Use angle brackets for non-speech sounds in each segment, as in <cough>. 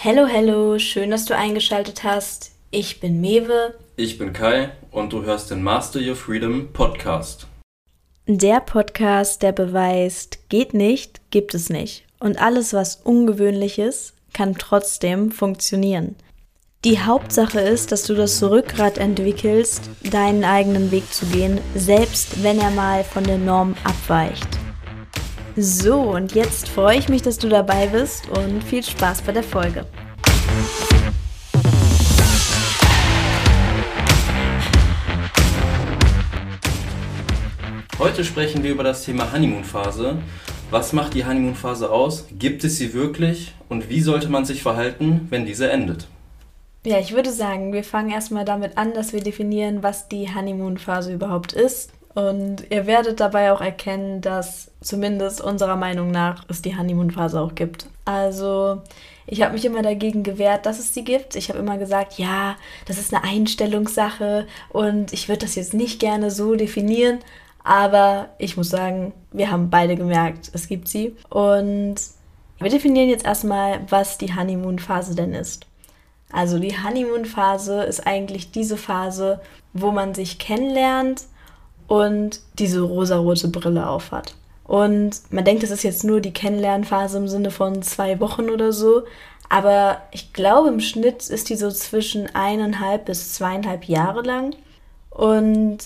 Hello, hello, schön, dass du eingeschaltet hast. Ich bin Mewe. Ich bin Kai und du hörst den Master Your Freedom Podcast. Der Podcast, der beweist, geht nicht, gibt es nicht. Und alles, was ungewöhnlich ist, kann trotzdem funktionieren. Die Hauptsache ist, dass du das Rückgrat entwickelst, deinen eigenen Weg zu gehen, selbst wenn er mal von der Norm abweicht. So, und jetzt freue ich mich, dass du dabei bist und viel Spaß bei der Folge. Heute sprechen wir über das Thema Honeymoon-Phase. Was macht die Honeymoon-Phase aus? Gibt es sie wirklich? Und wie sollte man sich verhalten, wenn diese endet? Ja, ich würde sagen, wir fangen erstmal damit an, dass wir definieren, was die Honeymoon-Phase überhaupt ist. Und ihr werdet dabei auch erkennen, dass zumindest unserer Meinung nach es die Honeymoon-Phase auch gibt. Also ich habe mich immer dagegen gewehrt, dass es sie gibt. Ich habe immer gesagt, ja, das ist eine Einstellungssache und ich würde das jetzt nicht gerne so definieren. Aber ich muss sagen, wir haben beide gemerkt, es gibt sie. Und wir definieren jetzt erstmal, was die Honeymoon-Phase denn ist. Also die Honeymoon-Phase ist eigentlich diese Phase, wo man sich kennenlernt und diese rosarote Brille aufhat. Und man denkt, das ist jetzt nur die Kennenlernphase im Sinne von zwei Wochen oder so. Aber ich glaube, im Schnitt ist die so zwischen eineinhalb bis zweieinhalb Jahre lang. Und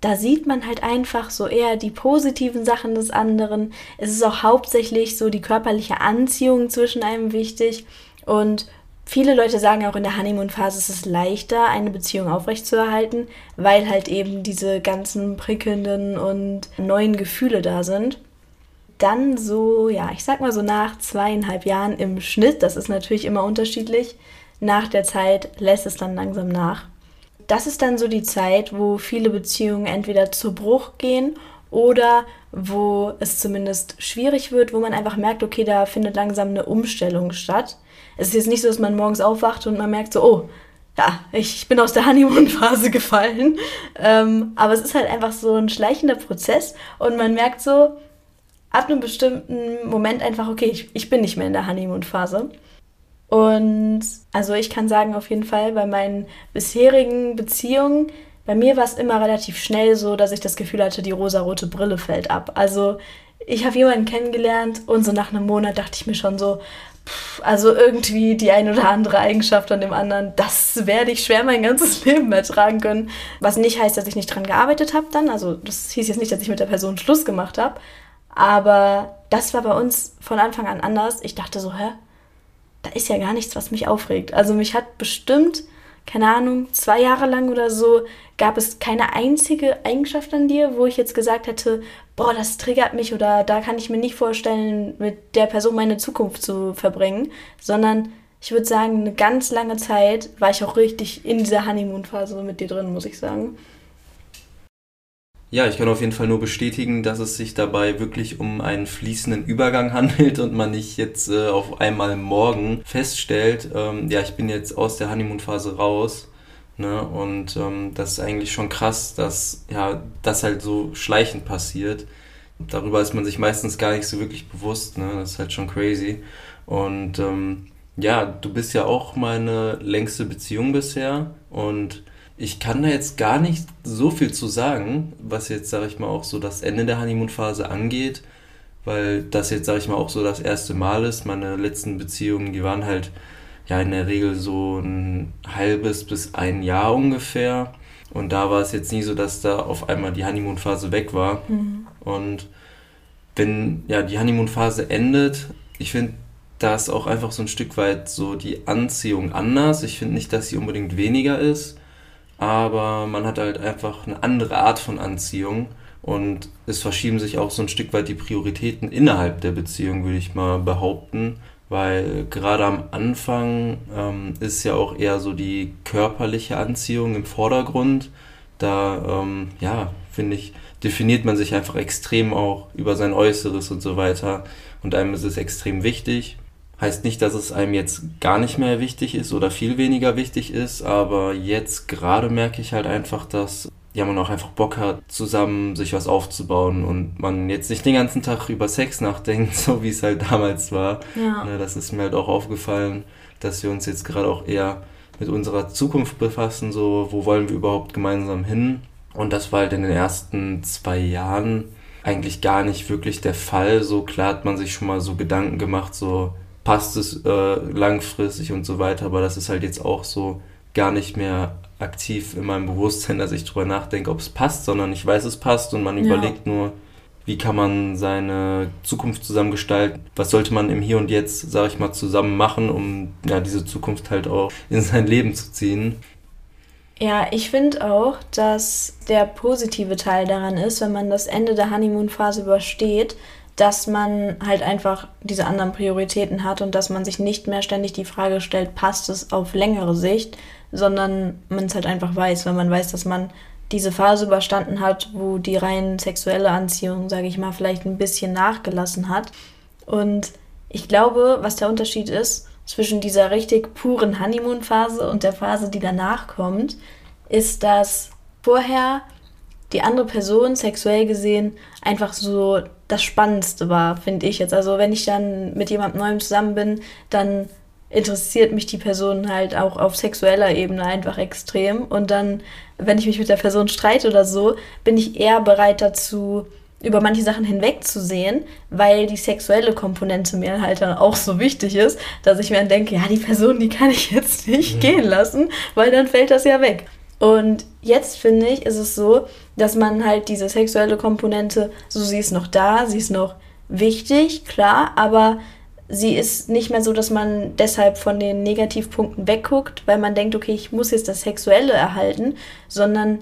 da sieht man halt einfach so eher die positiven Sachen des anderen. Es ist auch hauptsächlich so die körperliche Anziehung zwischen einem wichtig. Und Viele Leute sagen auch in der Honeymoon-Phase ist es leichter, eine Beziehung aufrechtzuerhalten, weil halt eben diese ganzen prickelnden und neuen Gefühle da sind. Dann so, ja, ich sag mal so nach zweieinhalb Jahren im Schnitt, das ist natürlich immer unterschiedlich, nach der Zeit lässt es dann langsam nach. Das ist dann so die Zeit, wo viele Beziehungen entweder zu Bruch gehen oder wo es zumindest schwierig wird, wo man einfach merkt, okay, da findet langsam eine Umstellung statt. Es ist jetzt nicht so, dass man morgens aufwacht und man merkt so, oh, ja, ich bin aus der Honeymoon-Phase <laughs> gefallen. Ähm, aber es ist halt einfach so ein schleichender Prozess und man merkt so ab einem bestimmten Moment einfach, okay, ich, ich bin nicht mehr in der Honeymoon-Phase. Und also ich kann sagen, auf jeden Fall bei meinen bisherigen Beziehungen, bei mir war es immer relativ schnell so, dass ich das Gefühl hatte, die rosarote Brille fällt ab. Also ich habe jemanden kennengelernt und so nach einem Monat dachte ich mir schon so, also irgendwie die ein oder andere Eigenschaft an dem anderen, das werde ich schwer mein ganzes <laughs> Leben ertragen können. Was nicht heißt, dass ich nicht dran gearbeitet habe dann. Also das hieß jetzt nicht, dass ich mit der Person Schluss gemacht habe. Aber das war bei uns von Anfang an anders. Ich dachte so, hä? Da ist ja gar nichts, was mich aufregt. Also mich hat bestimmt keine Ahnung, zwei Jahre lang oder so, gab es keine einzige Eigenschaft an dir, wo ich jetzt gesagt hätte, boah, das triggert mich oder da kann ich mir nicht vorstellen, mit der Person meine Zukunft zu verbringen, sondern ich würde sagen, eine ganz lange Zeit war ich auch richtig in dieser Honeymoon-Phase mit dir drin, muss ich sagen. Ja, ich kann auf jeden Fall nur bestätigen, dass es sich dabei wirklich um einen fließenden Übergang <laughs> handelt und man nicht jetzt äh, auf einmal morgen feststellt, ähm, ja, ich bin jetzt aus der Honeymoon-Phase raus. Ne? Und ähm, das ist eigentlich schon krass, dass ja, das halt so schleichend passiert. Darüber ist man sich meistens gar nicht so wirklich bewusst. Ne? Das ist halt schon crazy. Und ähm, ja, du bist ja auch meine längste Beziehung bisher und ich kann da jetzt gar nicht so viel zu sagen, was jetzt, sage ich mal, auch so das Ende der Honeymoon-Phase angeht, weil das jetzt, sage ich mal, auch so das erste Mal ist. Meine letzten Beziehungen, die waren halt ja in der Regel so ein halbes bis ein Jahr ungefähr. Und da war es jetzt nie so, dass da auf einmal die Honeymoon-Phase weg war. Mhm. Und wenn ja die Honeymoon-Phase endet, ich finde, da ist auch einfach so ein Stück weit so die Anziehung anders. Ich finde nicht, dass sie unbedingt weniger ist aber man hat halt einfach eine andere Art von Anziehung und es verschieben sich auch so ein Stück weit die Prioritäten innerhalb der Beziehung, würde ich mal behaupten, weil gerade am Anfang ähm, ist ja auch eher so die körperliche Anziehung im Vordergrund. Da, ähm, ja, finde ich, definiert man sich einfach extrem auch über sein Äußeres und so weiter. Und einem ist es extrem wichtig. Heißt nicht, dass es einem jetzt gar nicht mehr wichtig ist oder viel weniger wichtig ist, aber jetzt gerade merke ich halt einfach, dass ja, man auch einfach Bock hat, zusammen sich was aufzubauen und man jetzt nicht den ganzen Tag über Sex nachdenkt, <laughs> so wie es halt damals war. Ja. Ne, das ist mir halt auch aufgefallen, dass wir uns jetzt gerade auch eher mit unserer Zukunft befassen, so wo wollen wir überhaupt gemeinsam hin. Und das war halt in den ersten zwei Jahren eigentlich gar nicht wirklich der Fall. So klar hat man sich schon mal so Gedanken gemacht, so passt es äh, langfristig und so weiter, aber das ist halt jetzt auch so gar nicht mehr aktiv in meinem Bewusstsein, dass ich drüber nachdenke, ob es passt, sondern ich weiß, es passt und man ja. überlegt nur, wie kann man seine Zukunft zusammen gestalten, was sollte man im Hier und Jetzt, sage ich mal, zusammen machen, um ja, diese Zukunft halt auch in sein Leben zu ziehen. Ja, ich finde auch, dass der positive Teil daran ist, wenn man das Ende der Honeymoon-Phase übersteht, dass man halt einfach diese anderen Prioritäten hat und dass man sich nicht mehr ständig die Frage stellt, passt es auf längere Sicht, sondern man es halt einfach weiß, wenn man weiß, dass man diese Phase überstanden hat, wo die rein sexuelle Anziehung, sage ich mal, vielleicht ein bisschen nachgelassen hat. Und ich glaube, was der Unterschied ist zwischen dieser richtig puren Honeymoon-Phase und der Phase, die danach kommt, ist, dass vorher die andere Person sexuell gesehen einfach so das Spannendste war, finde ich jetzt. Also wenn ich dann mit jemandem Neuem zusammen bin, dann interessiert mich die Person halt auch auf sexueller Ebene einfach extrem. Und dann, wenn ich mich mit der Person streite oder so, bin ich eher bereit dazu, über manche Sachen hinwegzusehen, weil die sexuelle Komponente mir halt dann auch so wichtig ist, dass ich mir dann denke, ja, die Person, die kann ich jetzt <laughs> nicht mhm. gehen lassen, weil dann fällt das ja weg. Und jetzt finde ich, ist es so, dass man halt diese sexuelle Komponente, so sie ist noch da, sie ist noch wichtig, klar, aber sie ist nicht mehr so, dass man deshalb von den Negativpunkten wegguckt, weil man denkt, okay, ich muss jetzt das Sexuelle erhalten, sondern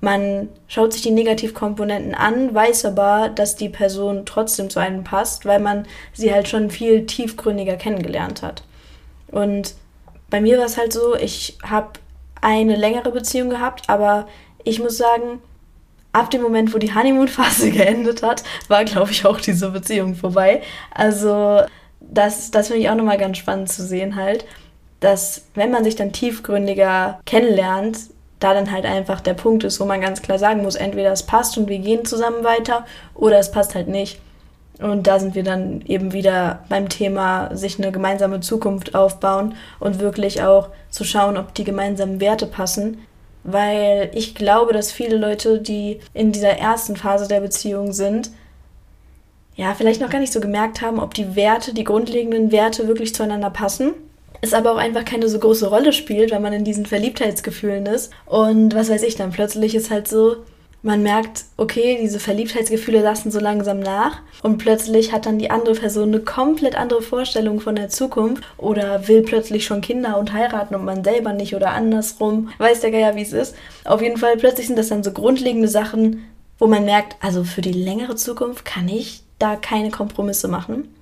man schaut sich die Negativkomponenten an, weiß aber, dass die Person trotzdem zu einem passt, weil man sie halt schon viel tiefgründiger kennengelernt hat. Und bei mir war es halt so, ich habe eine längere Beziehung gehabt, aber ich muss sagen, ab dem Moment, wo die Honeymoon-Phase <laughs> geendet hat, war, glaube ich, auch diese Beziehung vorbei. Also das, das finde ich auch nochmal ganz spannend zu sehen halt, dass wenn man sich dann tiefgründiger kennenlernt, da dann halt einfach der Punkt ist, wo man ganz klar sagen muss, entweder es passt und wir gehen zusammen weiter oder es passt halt nicht. Und da sind wir dann eben wieder beim Thema, sich eine gemeinsame Zukunft aufbauen und wirklich auch zu schauen, ob die gemeinsamen Werte passen. Weil ich glaube, dass viele Leute, die in dieser ersten Phase der Beziehung sind, ja, vielleicht noch gar nicht so gemerkt haben, ob die Werte, die grundlegenden Werte wirklich zueinander passen. Es aber auch einfach keine so große Rolle spielt, wenn man in diesen Verliebtheitsgefühlen ist. Und was weiß ich dann, plötzlich ist halt so, man merkt, okay, diese Verliebtheitsgefühle lassen so langsam nach und plötzlich hat dann die andere Person eine komplett andere Vorstellung von der Zukunft oder will plötzlich schon Kinder und heiraten und man selber nicht oder andersrum. Weiß der Geier, wie es ist. Auf jeden Fall, plötzlich sind das dann so grundlegende Sachen, wo man merkt, also für die längere Zukunft kann ich da keine Kompromisse machen.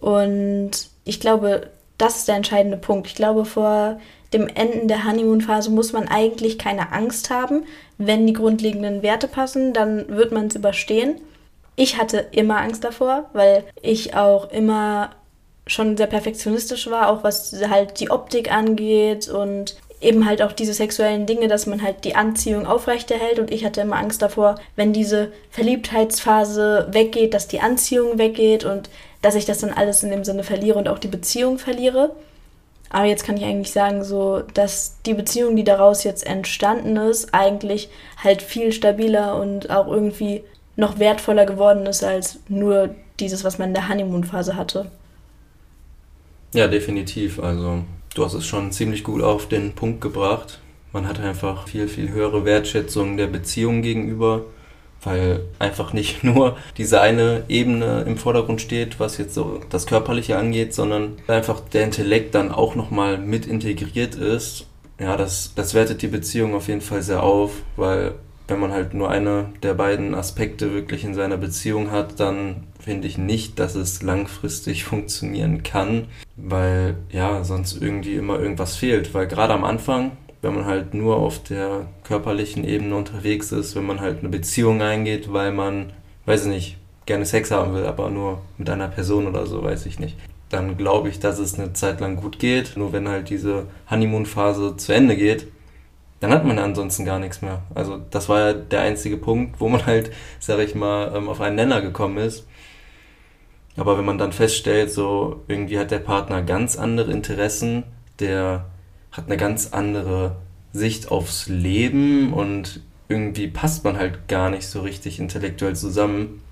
Und ich glaube, das ist der entscheidende Punkt. Ich glaube, vor dem Enden der Honeymoon-Phase muss man eigentlich keine Angst haben. Wenn die grundlegenden Werte passen, dann wird man es überstehen. Ich hatte immer Angst davor, weil ich auch immer schon sehr perfektionistisch war, auch was halt die Optik angeht und eben halt auch diese sexuellen Dinge, dass man halt die Anziehung aufrechterhält und ich hatte immer Angst davor, wenn diese Verliebtheitsphase weggeht, dass die Anziehung weggeht und dass ich das dann alles in dem Sinne verliere und auch die Beziehung verliere. Aber jetzt kann ich eigentlich sagen, so, dass die Beziehung, die daraus jetzt entstanden ist, eigentlich halt viel stabiler und auch irgendwie noch wertvoller geworden ist als nur dieses, was man in der Honeymoon-Phase hatte. Ja, definitiv. Also du hast es schon ziemlich gut auf den Punkt gebracht. Man hat einfach viel, viel höhere Wertschätzung der Beziehung gegenüber, weil einfach nicht <laughs> nur diese eine Ebene im Vordergrund steht, was jetzt so das Körperliche angeht, sondern einfach der Intellekt dann auch nochmal mit integriert ist. Ja, das, das wertet die Beziehung auf jeden Fall sehr auf, weil wenn man halt nur eine der beiden Aspekte wirklich in seiner Beziehung hat, dann finde ich nicht, dass es langfristig funktionieren kann, weil ja, sonst irgendwie immer irgendwas fehlt. Weil gerade am Anfang, wenn man halt nur auf der körperlichen Ebene unterwegs ist, wenn man halt eine Beziehung eingeht, weil man, weiß ich nicht, gerne Sex haben will, aber nur mit einer Person oder so, weiß ich nicht. Dann glaube ich, dass es eine Zeit lang gut geht. Nur wenn halt diese Honeymoon-Phase zu Ende geht, dann hat man ansonsten gar nichts mehr. Also das war ja der einzige Punkt, wo man halt, sag ich mal, ähm, auf einen Nenner gekommen ist. Aber wenn man dann feststellt, so irgendwie hat der Partner ganz andere Interessen, der hat eine ganz andere Sicht aufs Leben und irgendwie passt man halt gar nicht so richtig intellektuell zusammen,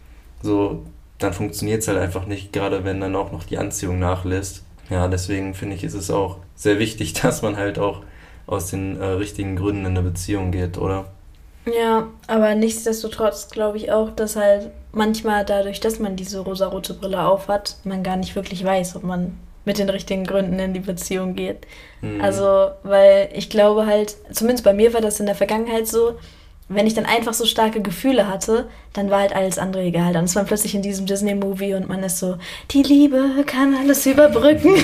so dann funktioniert es halt einfach nicht, gerade wenn dann auch noch die Anziehung nachlässt. Ja, deswegen finde ich, ist es auch sehr wichtig, <laughs> dass man halt auch aus den äh, richtigen Gründen in eine Beziehung geht, oder? Ja, aber nichtsdestotrotz glaube ich auch, dass halt manchmal dadurch, dass man diese rosarote Brille aufhat, man gar nicht wirklich weiß, ob man mit den richtigen Gründen in die Beziehung geht. Mhm. Also, weil ich glaube halt, zumindest bei mir war das in der Vergangenheit so, wenn ich dann einfach so starke Gefühle hatte, dann war halt alles andere egal. Dann ist man plötzlich in diesem Disney-Movie und man ist so, die Liebe kann alles überbrücken.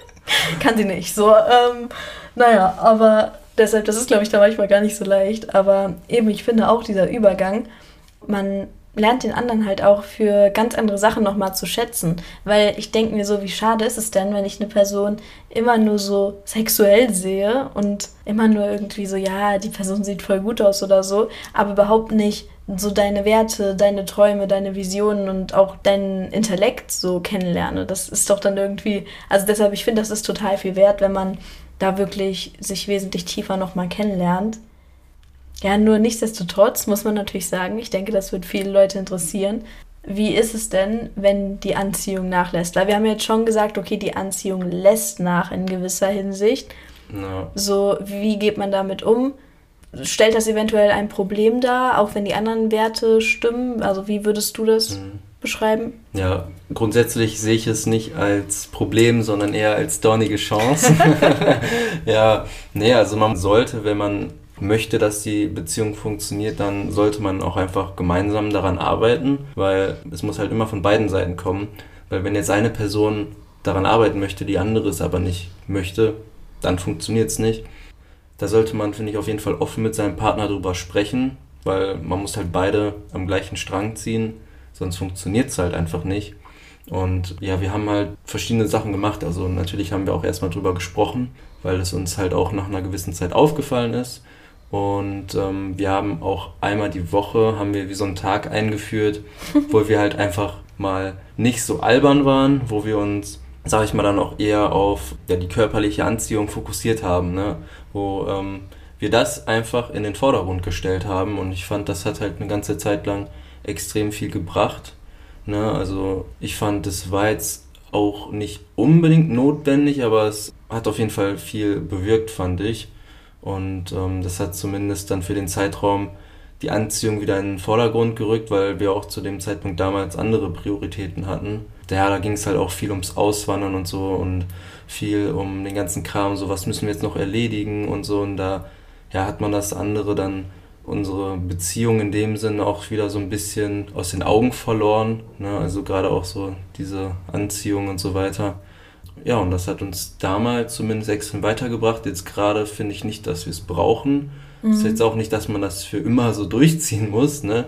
<laughs> kann sie nicht. So, ähm, naja, aber deshalb, das ist, glaube ich, da manchmal gar nicht so leicht. Aber eben, ich finde auch dieser Übergang, man lernt den anderen halt auch für ganz andere Sachen nochmal zu schätzen. Weil ich denke mir so, wie schade ist es denn, wenn ich eine Person immer nur so sexuell sehe und immer nur irgendwie so, ja, die Person sieht voll gut aus oder so, aber überhaupt nicht so deine Werte, deine Träume, deine Visionen und auch deinen Intellekt so kennenlerne. Das ist doch dann irgendwie, also deshalb, ich finde, das ist total viel wert, wenn man da wirklich sich wesentlich tiefer nochmal kennenlernt. Ja, nur nichtsdestotrotz muss man natürlich sagen, ich denke, das wird viele Leute interessieren. Wie ist es denn, wenn die Anziehung nachlässt? Weil wir haben jetzt schon gesagt, okay, die Anziehung lässt nach in gewisser Hinsicht. No. So, wie geht man damit um? Stellt das eventuell ein Problem dar, auch wenn die anderen Werte stimmen? Also, wie würdest du das mhm. Beschreiben? Ja, grundsätzlich sehe ich es nicht als Problem, sondern eher als dornige Chance. <laughs> <laughs> ja, nee, also man sollte, wenn man möchte, dass die Beziehung funktioniert, dann sollte man auch einfach gemeinsam daran arbeiten, weil es muss halt immer von beiden Seiten kommen. Weil wenn jetzt eine Person daran arbeiten möchte, die andere es aber nicht möchte, dann funktioniert es nicht. Da sollte man, finde ich, auf jeden Fall offen mit seinem Partner drüber sprechen, weil man muss halt beide am gleichen Strang ziehen, sonst funktioniert es halt einfach nicht. Und ja, wir haben halt verschiedene Sachen gemacht. Also natürlich haben wir auch erstmal drüber gesprochen, weil es uns halt auch nach einer gewissen Zeit aufgefallen ist. Und ähm, wir haben auch einmal die Woche, haben wir wie so einen Tag eingeführt, <laughs> wo wir halt einfach mal nicht so albern waren, wo wir uns, sag ich mal, dann auch eher auf ja, die körperliche Anziehung fokussiert haben, ne? wo ähm, wir das einfach in den Vordergrund gestellt haben und ich fand, das hat halt eine ganze Zeit lang extrem viel gebracht. Ne? Also ich fand, das war jetzt auch nicht unbedingt notwendig, aber es hat auf jeden Fall viel bewirkt, fand ich. Und ähm, das hat zumindest dann für den Zeitraum die Anziehung wieder in den Vordergrund gerückt, weil wir auch zu dem Zeitpunkt damals andere Prioritäten hatten. Ja, da ging es halt auch viel ums Auswandern und so und viel um den ganzen Kram, so was müssen wir jetzt noch erledigen und so. Und da ja, hat man das andere dann, unsere Beziehung in dem Sinne auch wieder so ein bisschen aus den Augen verloren. Ne? Also gerade auch so diese Anziehung und so weiter. Ja, und das hat uns damals zumindest extrem weitergebracht. Jetzt gerade finde ich nicht, dass wir es brauchen. Mhm. Ist jetzt auch nicht, dass man das für immer so durchziehen muss. Ne?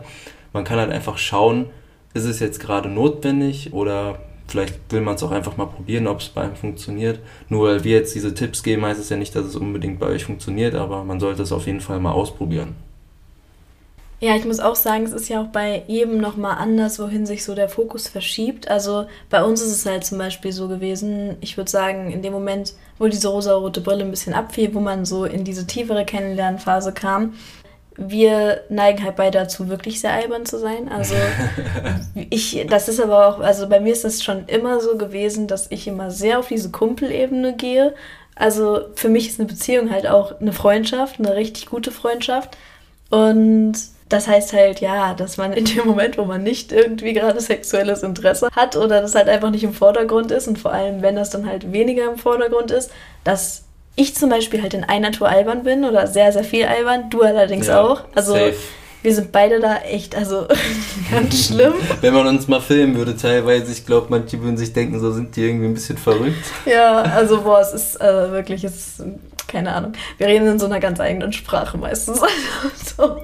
Man kann halt einfach schauen, ist es jetzt gerade notwendig oder vielleicht will man es auch einfach mal probieren, ob es bei einem funktioniert. Nur weil wir jetzt diese Tipps geben, heißt es ja nicht, dass es unbedingt bei euch funktioniert, aber man sollte es auf jeden Fall mal ausprobieren. Ja, ich muss auch sagen, es ist ja auch bei jedem nochmal anders, wohin sich so der Fokus verschiebt. Also bei uns ist es halt zum Beispiel so gewesen, ich würde sagen, in dem Moment, wo diese rosa-rote Brille ein bisschen abfiel, wo man so in diese tiefere Kennenlernphase kam, wir neigen halt beide dazu, wirklich sehr albern zu sein. Also <laughs> ich, das ist aber auch, also bei mir ist es schon immer so gewesen, dass ich immer sehr auf diese Kumpelebene gehe. Also für mich ist eine Beziehung halt auch eine Freundschaft, eine richtig gute Freundschaft. Und das heißt halt, ja, dass man in dem Moment, wo man nicht irgendwie gerade sexuelles Interesse hat oder das halt einfach nicht im Vordergrund ist und vor allem, wenn das dann halt weniger im Vordergrund ist, dass ich zum Beispiel halt in einer Tour albern bin oder sehr, sehr viel albern, du allerdings ja, auch. Also safe. wir sind beide da echt, also <laughs> ganz schlimm. Wenn man uns mal filmen würde teilweise, ich glaube, manche würden sich denken, so sind die irgendwie ein bisschen verrückt. Ja, also boah, es ist äh, wirklich, es ist keine Ahnung. Wir reden in so einer ganz eigenen Sprache meistens. <laughs> so,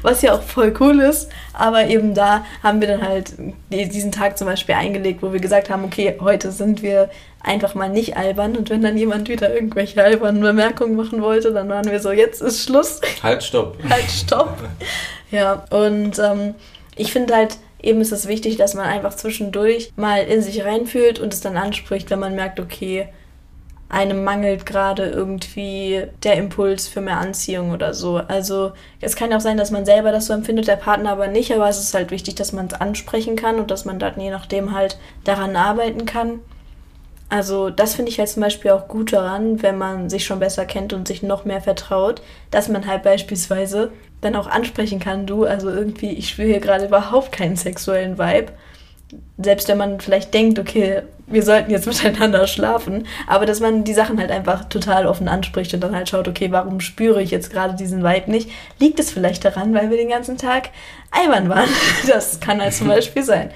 was ja auch voll cool ist. Aber eben da haben wir dann halt diesen Tag zum Beispiel eingelegt, wo wir gesagt haben, okay, heute sind wir einfach mal nicht albern. Und wenn dann jemand wieder irgendwelche albernen Bemerkungen machen wollte, dann waren wir so, jetzt ist Schluss. Halt, stopp. <laughs> halt, stopp. Ja, und ähm, ich finde halt, eben ist es wichtig, dass man einfach zwischendurch mal in sich reinfühlt und es dann anspricht, wenn man merkt, okay, einem mangelt gerade irgendwie der Impuls für mehr Anziehung oder so. Also es kann auch sein, dass man selber das so empfindet, der Partner aber nicht, aber es ist halt wichtig, dass man es ansprechen kann und dass man dann je nachdem halt daran arbeiten kann. Also das finde ich halt zum Beispiel auch gut daran, wenn man sich schon besser kennt und sich noch mehr vertraut, dass man halt beispielsweise dann auch ansprechen kann, du, also irgendwie, ich spüre hier gerade überhaupt keinen sexuellen Vibe. Selbst wenn man vielleicht denkt, okay, wir sollten jetzt <laughs> miteinander schlafen, aber dass man die Sachen halt einfach total offen anspricht und dann halt schaut, okay, warum spüre ich jetzt gerade diesen Vibe nicht? Liegt es vielleicht daran, weil wir den ganzen Tag albern waren? <laughs> Das kann halt zum Beispiel sein.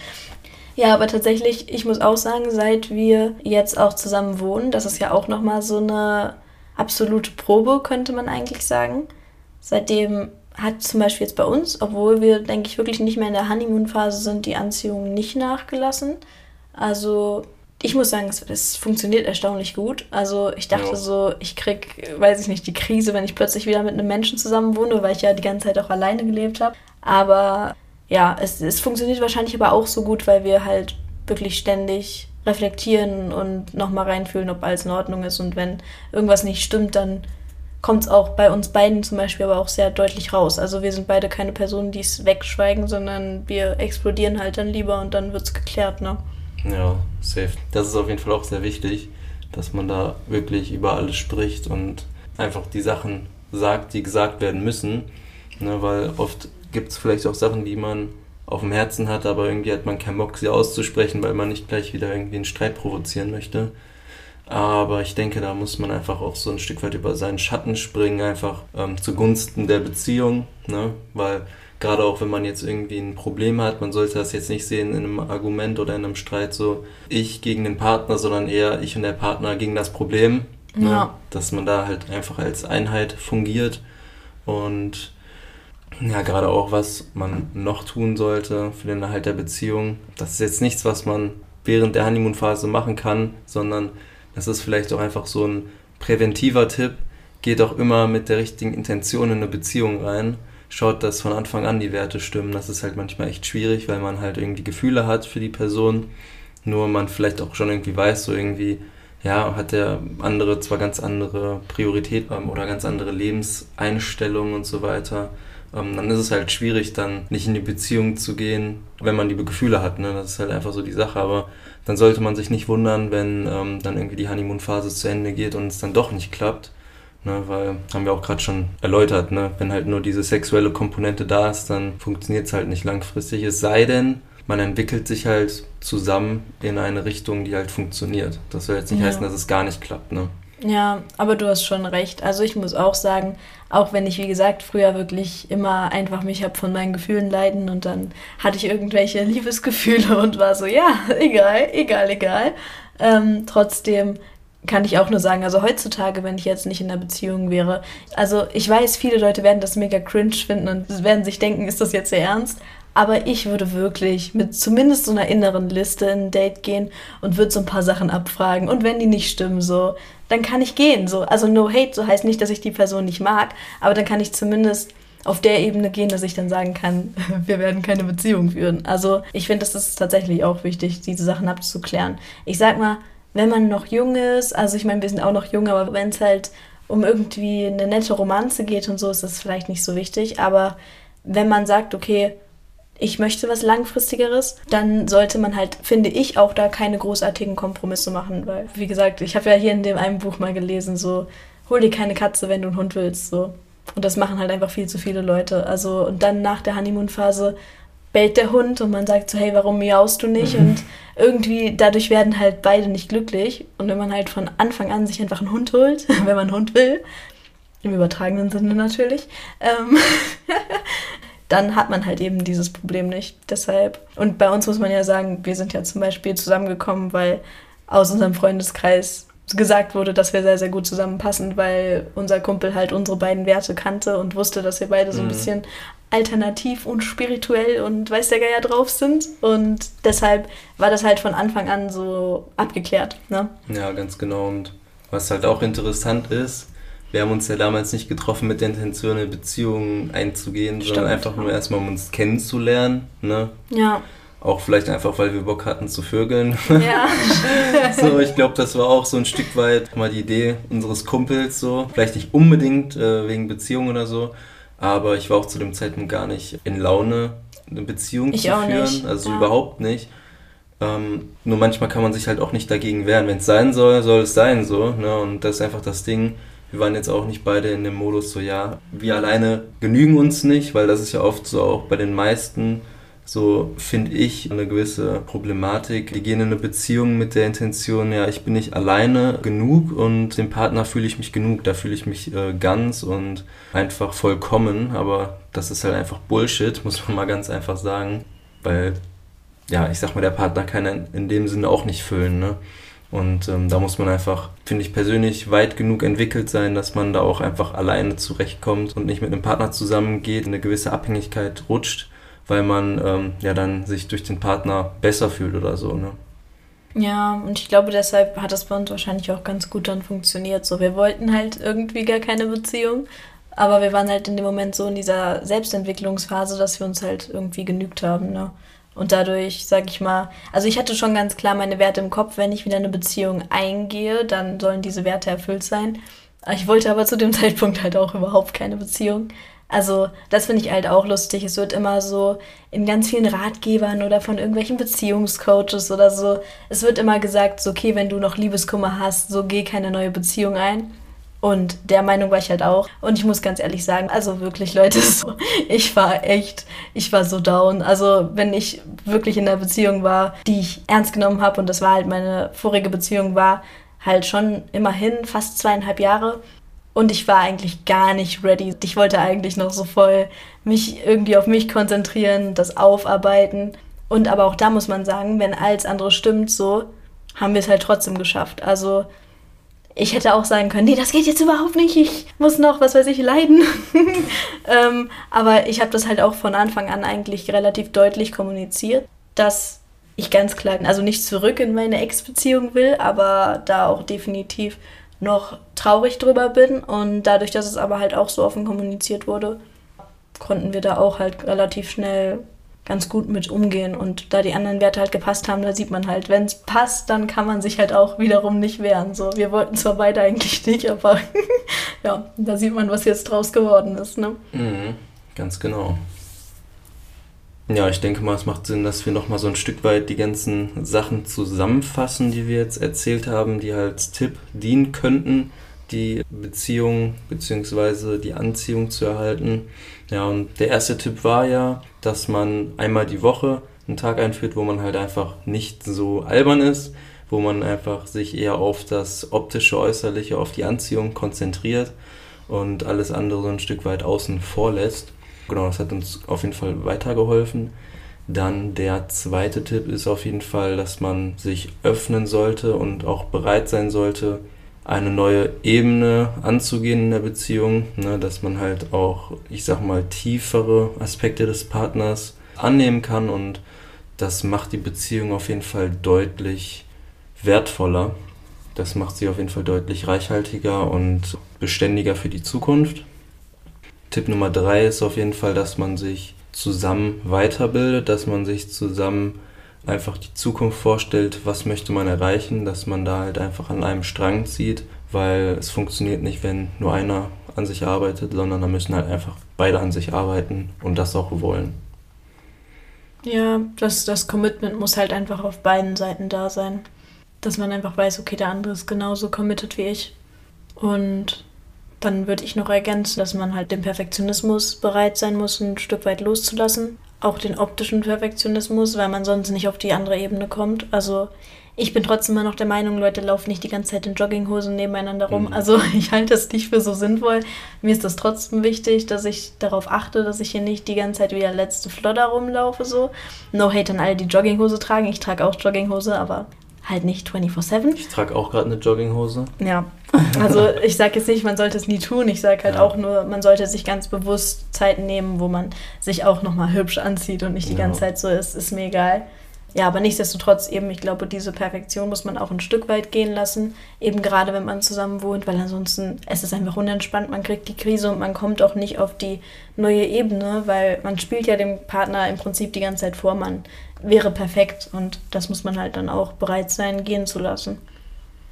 Ja, aber tatsächlich, ich muss auch sagen, seit wir jetzt auch zusammen wohnen, das ist ja auch nochmal so eine absolute Probe, könnte man eigentlich sagen. Seitdem hat zum Beispiel jetzt bei uns, obwohl wir, denke ich, wirklich nicht mehr in der Honeymoon-Phase sind, die Anziehung nicht nachgelassen. Also ich muss sagen, es, es, funktioniert erstaunlich gut. Also ich dachte ja. so, ich krieg, weiß ich nicht, die Krise, wenn ich plötzlich wieder mit einem Menschen zusammen wohne, weil ich ja die ganze Zeit auch alleine gelebt habe. Aber ja, es, es funktioniert wahrscheinlich aber auch so gut, weil wir halt wirklich ständig reflektieren und nochmal reinfühlen, ob alles in Ordnung ist. Und wenn irgendwas nicht stimmt, dann kommt es auch bei uns beiden zum Beispiel aber auch sehr deutlich raus. Also wir sind beide keine Personen, die es wegschweigen, sondern wir explodieren halt dann lieber und dann wird es geklärt, ne? Ja, safe. Das ist auf jeden Fall auch sehr wichtig, dass man da wirklich über alles spricht und einfach die Sachen sagt, die gesagt werden müssen. Ne, weil oft gibt es vielleicht auch Sachen, die man auf dem Herzen hat, aber irgendwie hat man keinen Bock, sie auszusprechen, weil man nicht gleich wieder irgendwie einen Streit provozieren möchte. Aber ich denke, da muss man einfach auch so ein Stück weit über seinen Schatten springen, einfach ähm, zugunsten der Beziehung, ne? Weil gerade auch wenn man jetzt irgendwie ein Problem hat, man sollte das jetzt nicht sehen in einem Argument oder in einem Streit so ich gegen den Partner, sondern eher ich und der Partner gegen das Problem. Ne? Ja. Dass man da halt einfach als Einheit fungiert und ja, gerade auch, was man noch tun sollte für den Erhalt der Beziehung. Das ist jetzt nichts, was man während der Honeymoon-Phase machen kann, sondern das ist vielleicht auch einfach so ein präventiver Tipp. Geht auch immer mit der richtigen Intention in eine Beziehung rein. Schaut, dass von Anfang an die Werte stimmen. Das ist halt manchmal echt schwierig, weil man halt irgendwie Gefühle hat für die Person. Nur man vielleicht auch schon irgendwie weiß, so irgendwie, ja, hat der andere zwar ganz andere Prioritäten oder ganz andere Lebenseinstellungen und so weiter ähm, dann ist es halt schwierig, dann nicht in die Beziehung zu gehen, wenn man liebe Gefühle hat. Ne? Das ist halt einfach so die Sache. Aber dann sollte man sich nicht wundern, wenn ähm, dann irgendwie die Honeymoon-Phase zu Ende geht und es dann doch nicht klappt. Ne? Weil, haben wir auch gerade schon erläutert, ne? wenn halt nur diese sexuelle Komponente da ist, dann funktioniert es halt nicht langfristig. Es sei denn, man entwickelt sich halt zusammen in eine Richtung, die halt funktioniert. Das soll jetzt nicht ja. heißen, dass es gar nicht klappt. Ne? Ja, aber du hast schon recht. Also ich muss auch sagen, auch wenn ich, wie gesagt, früher wirklich immer einfach mich habe von meinen Gefühlen leiden und dann hatte ich irgendwelche Liebesgefühle und war so, ja, <laughs> egal, egal, egal. Ähm, trotzdem kann ich auch nur sagen, also heutzutage, wenn ich jetzt nicht in einer Beziehung wäre, also ich weiß, viele Leute werden das mega cringe finden und werden sich denken, ist das jetzt sehr ernst? Aber ich würde wirklich mit zumindest so einer inneren Liste in ein Date gehen und würde so ein paar Sachen abfragen. Und wenn die nicht stimmen, so, dann kann ich gehen. So. Also no hate, so heißt nicht, dass ich die Person nicht mag, aber dann kann ich zumindest auf der Ebene gehen, dass ich dann sagen kann, <laughs> wir werden keine Beziehung führen. Also ich finde, das ist tatsächlich auch wichtig, diese Sachen abzuklären. Ich sag mal, wenn man noch jung ist, also ich meine, wir sind auch noch jung, aber wenn es halt um irgendwie eine nette Romanze geht und so, ist das vielleicht nicht so wichtig. Aber wenn man sagt, okay, ich möchte was Langfristigeres, dann sollte man halt, finde ich, auch da keine großartigen Kompromisse machen. Weil, wie gesagt, ich habe ja hier in dem einen Buch mal gelesen, so, hol dir keine Katze, wenn du einen Hund willst. So. Und das machen halt einfach viel zu viele Leute. Also, und dann nach der Honeymoon-Phase bellt der Hund und man sagt so, hey, warum miaust du nicht? Mhm. <laughs> Und irgendwie dadurch werden halt beide nicht glücklich. Und wenn man halt von Anfang an sich einfach einen Hund holt, <laughs> wenn man einen Hund will, im übertragenen Sinne natürlich, ähm, <laughs> dann hat man halt eben dieses Problem nicht. Deshalb, und bei uns muss man ja sagen, wir sind ja zum Beispiel zusammengekommen, weil aus unserem Freundeskreis gesagt wurde, dass wir sehr, sehr gut zusammenpassen, weil unser Kumpel halt unsere beiden Werte kannte und wusste, dass wir beide so ein mhm. bisschen alternativ und spirituell und weiß der Geier drauf sind. Und deshalb war das halt von Anfang an so abgeklärt. Ne? Ja, ganz genau. Und was halt auch interessant ist, wir haben uns ja damals nicht getroffen mit der Intention, eine Beziehung einzugehen, Stimmt. sondern einfach nur erstmal, um uns kennenzulernen. Ne? Ja. Auch vielleicht einfach, weil wir Bock hatten zu vögeln. Ja. <laughs> so, ich glaube, das war auch so ein Stück weit mal die Idee unseres Kumpels so. Vielleicht nicht unbedingt äh, wegen Beziehung oder so, aber ich war auch zu dem Zeitpunkt gar nicht in Laune, eine Beziehung ich zu führen. Nicht. Also ja. überhaupt nicht. Ähm, nur manchmal kann man sich halt auch nicht dagegen wehren. Wenn es sein soll, soll es sein so. Ne? Und das ist einfach das Ding. Wir waren jetzt auch nicht beide in dem Modus so, ja, wir alleine genügen uns nicht, weil das ist ja oft so auch bei den meisten so finde ich eine gewisse Problematik. Die gehen in eine Beziehung mit der Intention, ja, ich bin nicht alleine genug und dem Partner fühle ich mich genug, da fühle ich mich äh, ganz und einfach vollkommen, aber das ist halt einfach Bullshit, <laughs> muss man mal ganz einfach sagen, weil, ja, ich sag mal, der Partner kann in dem Sinne auch nicht füllen, ne? Und ähm, da muss man einfach, finde ich persönlich, weit genug entwickelt sein, dass man da auch einfach alleine zurechtkommt und nicht mit einem Partner zusammengeht, in eine gewisse Abhängigkeit rutscht weil man ähm, ja dann sich durch den Partner besser fühlt oder so. Ne? Ja, und ich glaube, deshalb hat das bei uns wahrscheinlich auch ganz gut dann funktioniert. So, wir wollten halt irgendwie gar keine Beziehung, aber wir waren halt in dem Moment so in dieser Selbstentwicklungsphase, dass wir uns halt irgendwie genügt haben. Ne? Und dadurch, sag ich mal, also ich hatte schon ganz klar meine Werte im Kopf, wenn ich wieder eine Beziehung eingehe, dann sollen diese Werte erfüllt sein. Ich wollte aber zu dem <laughs> Zeitpunkt halt auch überhaupt keine Beziehung. Also, das finde ich halt auch lustig. Es wird immer so in ganz vielen Ratgebern oder von irgendwelchen Beziehungscoaches oder so, es wird immer gesagt, so, okay, wenn du noch Liebeskummer hast, so geh keine neue Beziehung ein. Und der Meinung war ich halt auch. Und ich muss ganz ehrlich sagen, also wirklich, Leute, <laughs> so, ich war echt, ich war so down. Also, wenn ich wirklich in einer Beziehung war, die ich ernst genommen habe, und das war halt meine vorige Beziehung, war halt schon immerhin fast zweieinhalb Jahre und ich war eigentlich gar nicht ready. Ich wollte eigentlich noch so voll mich irgendwie auf mich konzentrieren, das aufarbeiten. Und aber auch da muss man sagen, wenn alles andere stimmt, so haben wir es halt trotzdem geschafft. Also ich hätte auch sagen können, nee, das geht jetzt überhaupt nicht, ich muss noch, was weiß ich, leiden. <laughs> ähm, aber ich habe das halt auch von Anfang an eigentlich relativ deutlich kommuniziert, dass ich ganz klar, also nicht zurück in meine Ex-Beziehung will, aber da auch definitiv noch traurig drüber bin. Und dadurch, dass es aber halt auch so offen kommuniziert wurde, konnten wir da auch halt relativ schnell ganz gut mit umgehen. Und da die anderen Werte halt gepasst haben, da sieht man halt, wenn es passt, dann kann man sich halt auch wiederum nicht wehren. So, wir wollten zwar beide eigentlich nicht, <laughs> aber ja, da sieht man, was jetzt draus geworden ist. Ne? Mhm, ganz genau. Ja, ich denke mal, es macht Sinn, dass wir nochmal so ein Stück weit die ganzen Sachen zusammenfassen, die wir jetzt erzählt haben, die als Tipp dienen könnten, die Beziehung bzw. die Anziehung zu erhalten. Ja, und der erste Tipp war ja, dass man einmal die Woche einen Tag einführt, wo man halt einfach nicht so albern ist, wo man einfach sich eher auf das optische, äußerliche, auf die Anziehung konzentriert und alles andere so ein Stück weit außen vor lässt. Genau, das hat uns auf jeden Fall weitergeholfen. Dann der zweite Tipp ist auf jeden Fall, dass man sich öffnen sollte und auch bereit sein sollte, eine neue Ebene anzugehen in der Beziehung, ne, dass man halt auch, ich sag mal, tiefere Aspekte des Partners annehmen kann und das macht die Beziehung auf jeden Fall deutlich wertvoller. Das macht sie auf jeden Fall deutlich reichhaltiger und beständiger für die Zukunft. Tipp Nummer drei ist auf jeden Fall, dass man sich zusammen weiterbildet, dass man sich zusammen einfach die Zukunft vorstellt, was möchte man erreichen, dass man da halt einfach an einem Strang zieht, weil es funktioniert nicht, wenn nur einer an sich arbeitet, sondern da müssen halt einfach beide an sich arbeiten und das auch wollen. Ja, das, das Commitment muss halt einfach auf beiden Seiten da sein. Dass man einfach weiß, okay, der andere ist genauso committed wie ich. Und dann würde ich noch ergänzen, dass man halt den Perfektionismus bereit sein muss, ein Stück weit loszulassen. Auch den optischen Perfektionismus, weil man sonst nicht auf die andere Ebene kommt. Also ich bin trotzdem immer noch der Meinung, Leute laufen nicht die ganze Zeit in Jogginghosen nebeneinander rum. Mhm. Also <laughs> ich halte das nicht für so sinnvoll. Mir ist das trotzdem wichtig, dass ich darauf achte, dass ich hier nicht die ganze Zeit wie der letzte Flodder rumlaufe. So. No hate an alle, die Jogginghose tragen. Ich trage auch Jogginghose, aber halt nicht 24-7. Ich trage auch gerade eine Jogginghose. Ja, also ich sage jetzt nicht, man sollte es nie tun. Ich sage halt ja. auch nur, man sollte sich ganz bewusst Zeit nehmen, wo man sich auch nochmal hübsch anzieht und nicht die ja. ganze Zeit so ist, ist mir egal. Ja, aber nichtsdestotrotz eben, ich glaube, diese Perfektion muss man auch ein Stück weit gehen lassen. Eben gerade, wenn man zusammen wohnt, weil ansonsten es ist einfach unentspannt, man kriegt die Krise und man kommt auch nicht auf die neue Ebene, weil man spielt ja dem Partner im Prinzip die ganze Zeit vor, man wäre perfekt und das muss man halt dann auch bereit sein, gehen zu lassen.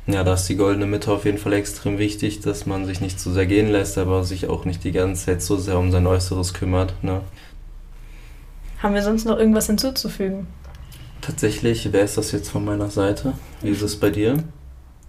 Ja, da ist die goldene Mitte auf jeden Fall extrem wichtig, dass man sich nicht zu sehr gehen lässt, aber sich auch nicht die ganze Zeit so sehr um sein Äußeres kümmert. Ne? Haben wir sonst noch irgendwas hinzuzufügen? Tatsächlich, wer ist das jetzt von meiner Seite? Wie ist es bei dir?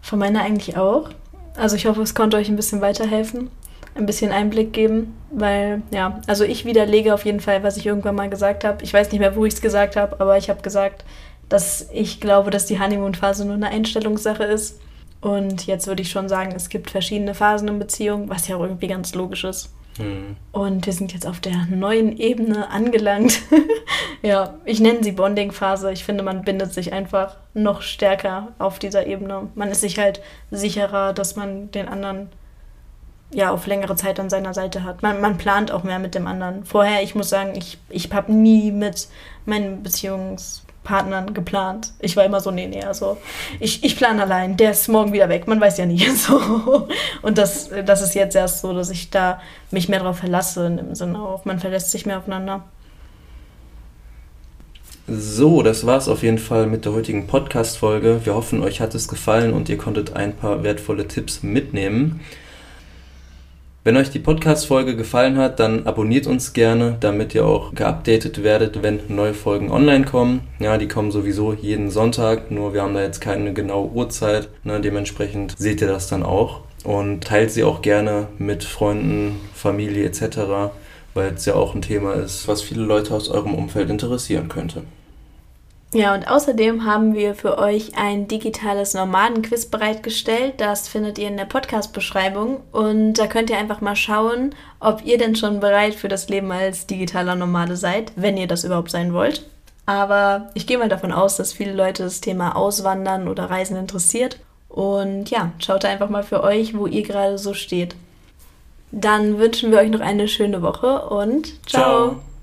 Von meiner eigentlich auch. Also ich hoffe, es konnte euch ein bisschen weiterhelfen, ein bisschen Einblick geben, weil ja, also ich widerlege auf jeden Fall, was ich irgendwann mal gesagt habe. Ich weiß nicht mehr, wo ich es gesagt habe, aber ich habe gesagt, dass ich glaube, dass die Honeymoon-Phase nur eine Einstellungssache ist. Und jetzt würde ich schon sagen, es gibt verschiedene Phasen in Beziehungen, was ja auch irgendwie ganz logisch ist. Mhm. Und wir sind jetzt auf der neuen Ebene angelangt. <laughs> ja, ich nenne sie Bonding-Phase. Ich finde, man bindet sich einfach noch stärker auf dieser Ebene. Man ist sich halt sicherer, dass man den anderen ja auf längere Zeit an seiner Seite hat. Man, man plant auch mehr mit dem anderen. Vorher, ich muss sagen, ich, ich habe nie mit meinen Beziehungs Partnern geplant. Ich war immer so, nee, nee, also ich, ich plane allein, der ist morgen wieder weg, man weiß ja nie. <laughs> So. Und das, das ist jetzt erst so, dass ich da mich mehr darauf verlasse, im Sinne auch, man verlässt sich mehr aufeinander. So, das war es auf jeden Fall mit der heutigen Podcast-Folge. Wir hoffen, euch hat es gefallen und ihr konntet ein paar wertvolle Tipps mitnehmen. Wenn euch die Podcast-Folge gefallen hat, dann abonniert uns gerne, damit ihr auch geupdatet werdet, wenn neue Folgen online kommen. Ja, die kommen sowieso jeden Sonntag, nur wir haben da jetzt keine genaue Uhrzeit. Ne, dementsprechend seht ihr das dann auch. Und teilt sie auch gerne mit Freunden, Familie etc., weil es ja auch ein Thema ist, was viele Leute aus eurem Umfeld interessieren könnte. Ja, und außerdem haben wir für euch ein digitales Nomadenquiz bereitgestellt. Das findet ihr in der Podcast-Beschreibung. Und da könnt ihr einfach mal schauen, ob ihr denn schon bereit für das Leben als digitaler Nomade seid, wenn ihr das überhaupt sein wollt. Aber ich gehe mal davon aus, dass viele Leute das Thema Auswandern oder Reisen interessiert. Und ja, schaut einfach mal für euch, wo ihr gerade so steht. Dann wünschen wir euch noch eine schöne Woche und ciao. ciao.